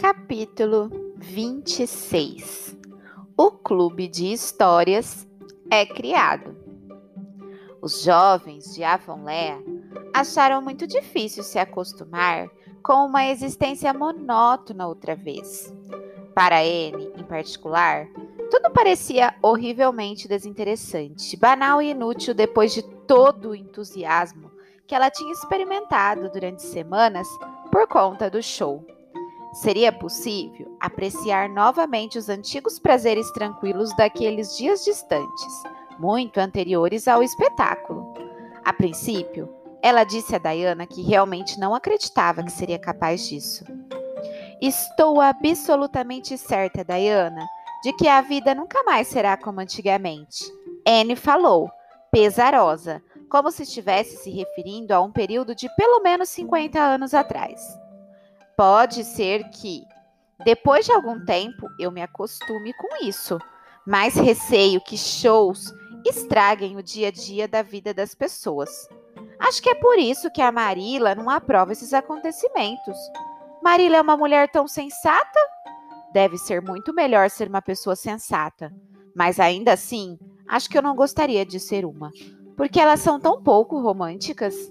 Capítulo 26 O Clube de Histórias é criado. Os jovens de Avonlea acharam muito difícil se acostumar com uma existência monótona outra vez. Para Anne, em particular, tudo parecia horrivelmente desinteressante, banal e inútil depois de todo o entusiasmo que ela tinha experimentado durante semanas por conta do show. Seria possível apreciar novamente os antigos prazeres tranquilos daqueles dias distantes, muito anteriores ao espetáculo. A princípio, ela disse a Diana que realmente não acreditava que seria capaz disso. Estou absolutamente certa, Diana, de que a vida nunca mais será como antigamente. Anne falou, pesarosa, como se estivesse se referindo a um período de pelo menos 50 anos atrás. Pode ser que, depois de algum tempo, eu me acostume com isso, mas receio que shows estraguem o dia a dia da vida das pessoas. Acho que é por isso que a Marila não aprova esses acontecimentos. Marila é uma mulher tão sensata? Deve ser muito melhor ser uma pessoa sensata. Mas ainda assim, acho que eu não gostaria de ser uma, porque elas são tão pouco românticas.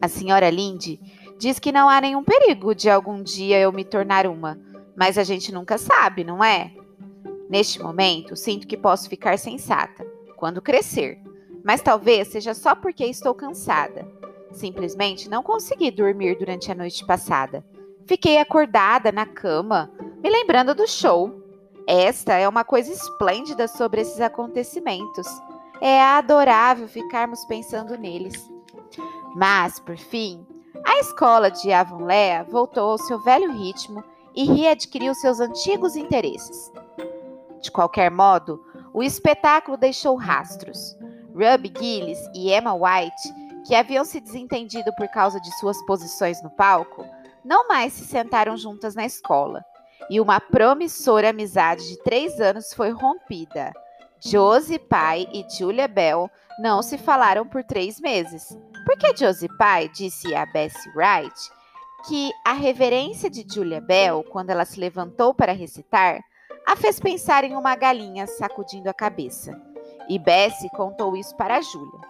A senhora Linde diz que não há nenhum perigo de algum dia eu me tornar uma, mas a gente nunca sabe, não é? Neste momento, sinto que posso ficar sensata quando crescer, mas talvez seja só porque estou cansada. Simplesmente não consegui dormir durante a noite passada. Fiquei acordada na cama, me lembrando do show. Esta é uma coisa esplêndida sobre esses acontecimentos. É adorável ficarmos pensando neles. Mas, por fim, a escola de Avonlea voltou ao seu velho ritmo e readquiriu seus antigos interesses. De qualquer modo, o espetáculo deixou rastros. Ruby Gillis e Emma White, que haviam se desentendido por causa de suas posições no palco, não mais se sentaram juntas na escola, e uma promissora amizade de três anos foi rompida. Josie Pye e Julia Bell não se falaram por três meses, porque Josie Pye disse a Bessie Wright que a reverência de Julia Bell, quando ela se levantou para recitar, a fez pensar em uma galinha sacudindo a cabeça. E Bessie contou isso para Julia.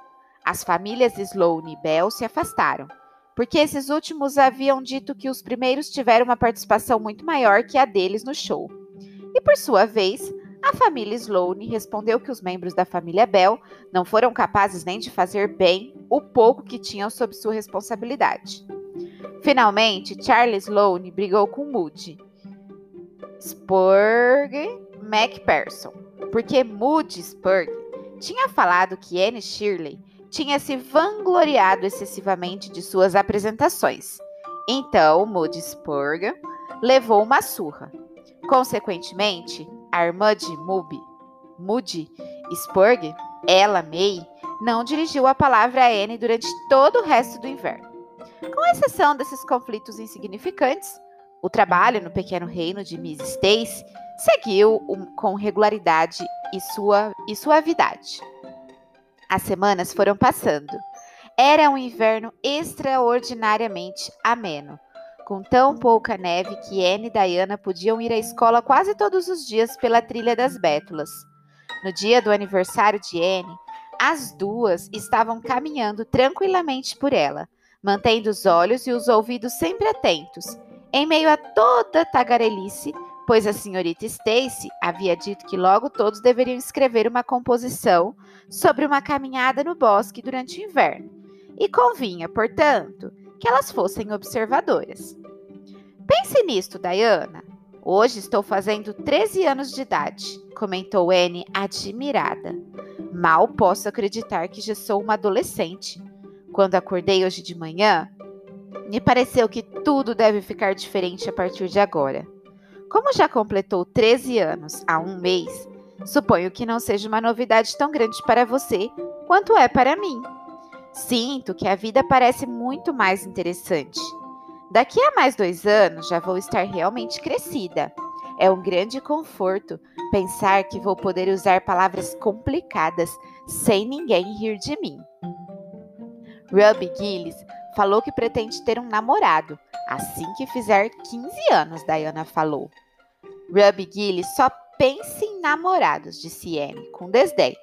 As famílias Sloane e Bell se afastaram, porque esses últimos haviam dito que os primeiros tiveram uma participação muito maior que a deles no show. E por sua vez, a família Sloane respondeu que os membros da família Bell não foram capazes nem de fazer bem o pouco que tinham sob sua responsabilidade. Finalmente, Charles Sloane brigou com Moody Spurg MacPherson, porque Moody Spurg tinha falado que Anne Shirley tinha se vangloriado excessivamente de suas apresentações. Então, Moody Spurg levou uma surra. Consequentemente, a irmã de Moody, Moody Spurg, ela, May, não dirigiu a palavra a Anne durante todo o resto do inverno. Com exceção desses conflitos insignificantes, o trabalho no pequeno reino de Miss Stacy seguiu com regularidade e, sua, e suavidade. As semanas foram passando. Era um inverno extraordinariamente ameno, com tão pouca neve que Anne e Diana podiam ir à escola quase todos os dias pela trilha das Bétulas. No dia do aniversário de Anne, as duas estavam caminhando tranquilamente por ela, mantendo os olhos e os ouvidos sempre atentos, em meio a toda a tagarelice, pois a senhorita Stacy havia dito que logo todos deveriam escrever uma composição sobre uma caminhada no bosque durante o inverno, e convinha, portanto, que elas fossem observadoras. Pense nisto, Diana. Hoje estou fazendo 13 anos de idade, comentou Anne admirada. Mal posso acreditar que já sou uma adolescente. Quando acordei hoje de manhã, me pareceu que tudo deve ficar diferente a partir de agora. Como já completou 13 anos há um mês, suponho que não seja uma novidade tão grande para você quanto é para mim. Sinto que a vida parece muito mais interessante. Daqui a mais dois anos já vou estar realmente crescida. É um grande conforto pensar que vou poder usar palavras complicadas sem ninguém rir de mim. Ruby Gillis falou que pretende ter um namorado assim que fizer 15 anos, Diana falou. Ruby Gilly só pensa em namorados, disse Anne, com desdém.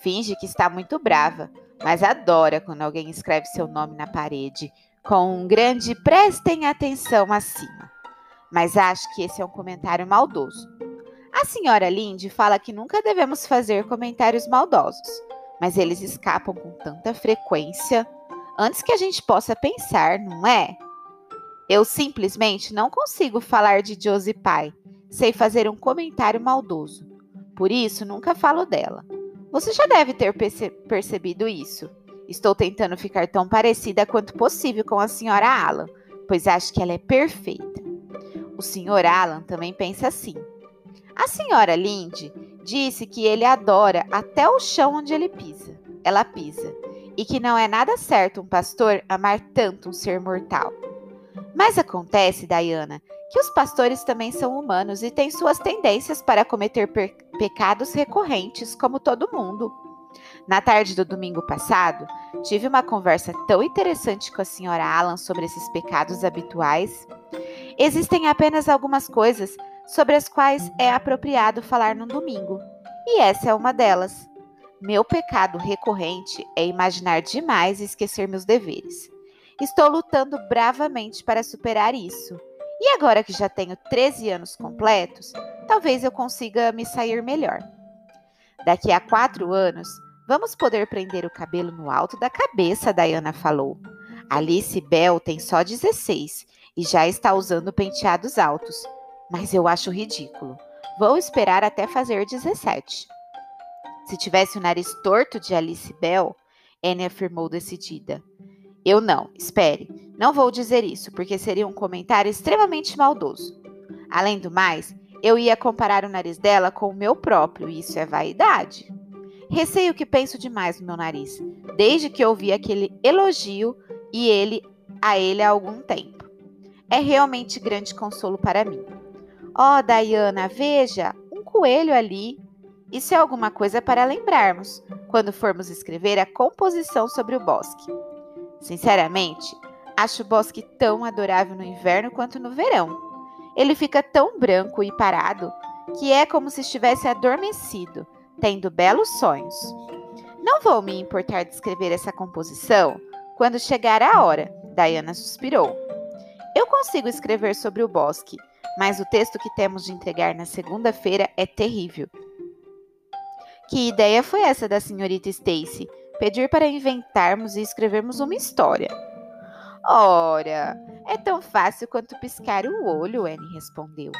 Finge que está muito brava, mas adora quando alguém escreve seu nome na parede, com um grande prestem atenção acima. Mas acho que esse é um comentário maldoso. A senhora Lindy fala que nunca devemos fazer comentários maldosos, mas eles escapam com tanta frequência antes que a gente possa pensar, não é? Eu simplesmente não consigo falar de Josie Pai, sei fazer um comentário maldoso. Por isso, nunca falo dela. Você já deve ter perce percebido isso. Estou tentando ficar tão parecida quanto possível com a senhora Alan, pois acho que ela é perfeita. O senhor Alan também pensa assim. A senhora Lindy disse que ele adora até o chão onde ele pisa. Ela pisa. E que não é nada certo um pastor amar tanto um ser mortal. Mas acontece, Diana, que os pastores também são humanos e têm suas tendências para cometer pecados recorrentes, como todo mundo. Na tarde do domingo passado, tive uma conversa tão interessante com a senhora Alan sobre esses pecados habituais. Existem apenas algumas coisas sobre as quais é apropriado falar no domingo, e essa é uma delas. Meu pecado recorrente é imaginar demais e esquecer meus deveres. Estou lutando bravamente para superar isso. E agora que já tenho 13 anos completos, talvez eu consiga me sair melhor. Daqui a quatro anos, vamos poder prender o cabelo no alto da cabeça, Diana falou. Alice Bell tem só 16 e já está usando penteados altos, mas eu acho ridículo. Vou esperar até fazer 17. Se tivesse o nariz torto de Alice Bell, Anne afirmou decidida. Eu não, espere. Não vou dizer isso, porque seria um comentário extremamente maldoso. Além do mais, eu ia comparar o nariz dela com o meu próprio, e isso é vaidade. Receio que penso demais no meu nariz, desde que ouvi aquele elogio e ele a ele há algum tempo. É realmente grande consolo para mim. Oh, Diana, veja, um coelho ali. Isso é alguma coisa para lembrarmos quando formos escrever a composição sobre o bosque. Sinceramente, acho o bosque tão adorável no inverno quanto no verão. Ele fica tão branco e parado que é como se estivesse adormecido, tendo belos sonhos. Não vou me importar de escrever essa composição quando chegar a hora, Diana suspirou. Eu consigo escrever sobre o bosque, mas o texto que temos de entregar na segunda-feira é terrível. Que ideia foi essa da senhorita Stacy? pedir para inventarmos e escrevermos uma história. Ora, é tão fácil quanto piscar o olho, Anne respondeu.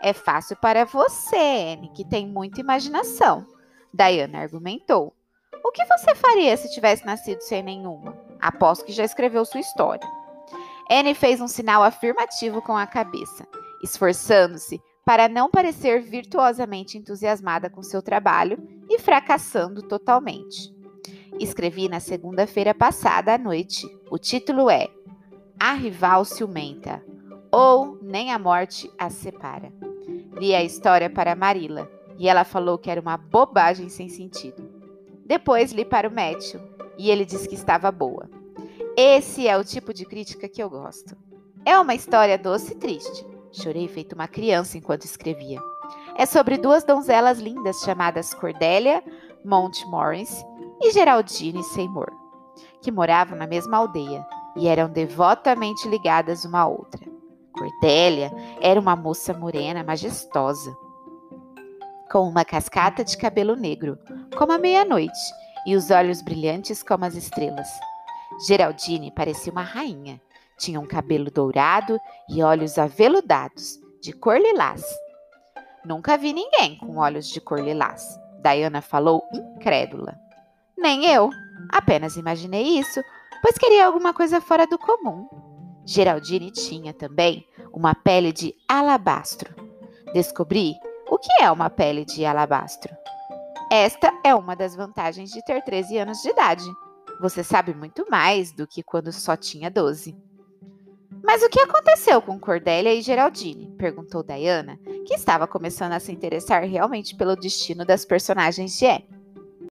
É fácil para você, Anne, que tem muita imaginação, Diana argumentou. O que você faria se tivesse nascido sem nenhuma? Aposto que já escreveu sua história. Anne fez um sinal afirmativo com a cabeça, esforçando-se para não parecer virtuosamente entusiasmada com seu trabalho e fracassando totalmente. Escrevi na segunda-feira passada à noite. O título é A Rival Ciumenta ou Nem a Morte as Separa. Li a história para Marila e ela falou que era uma bobagem sem sentido. Depois li para o Matthew e ele disse que estava boa. Esse é o tipo de crítica que eu gosto. É uma história doce e triste. Chorei feito uma criança enquanto escrevia. É sobre duas donzelas lindas chamadas Cordélia Montmorency e Geraldine Seymour, que moravam na mesma aldeia e eram devotamente ligadas uma à outra. Cordélia era uma moça morena majestosa, com uma cascata de cabelo negro, como a meia-noite, e os olhos brilhantes como as estrelas. Geraldine parecia uma rainha. Tinha um cabelo dourado e olhos aveludados, de cor lilás. Nunca vi ninguém com olhos de cor lilás, Diana falou incrédula. Nem eu. Apenas imaginei isso, pois queria alguma coisa fora do comum. Geraldine tinha também uma pele de alabastro. Descobri o que é uma pele de alabastro. Esta é uma das vantagens de ter 13 anos de idade. Você sabe muito mais do que quando só tinha 12. Mas o que aconteceu com Cordélia e Geraldine? perguntou Diana, que estava começando a se interessar realmente pelo destino das personagens de Anne.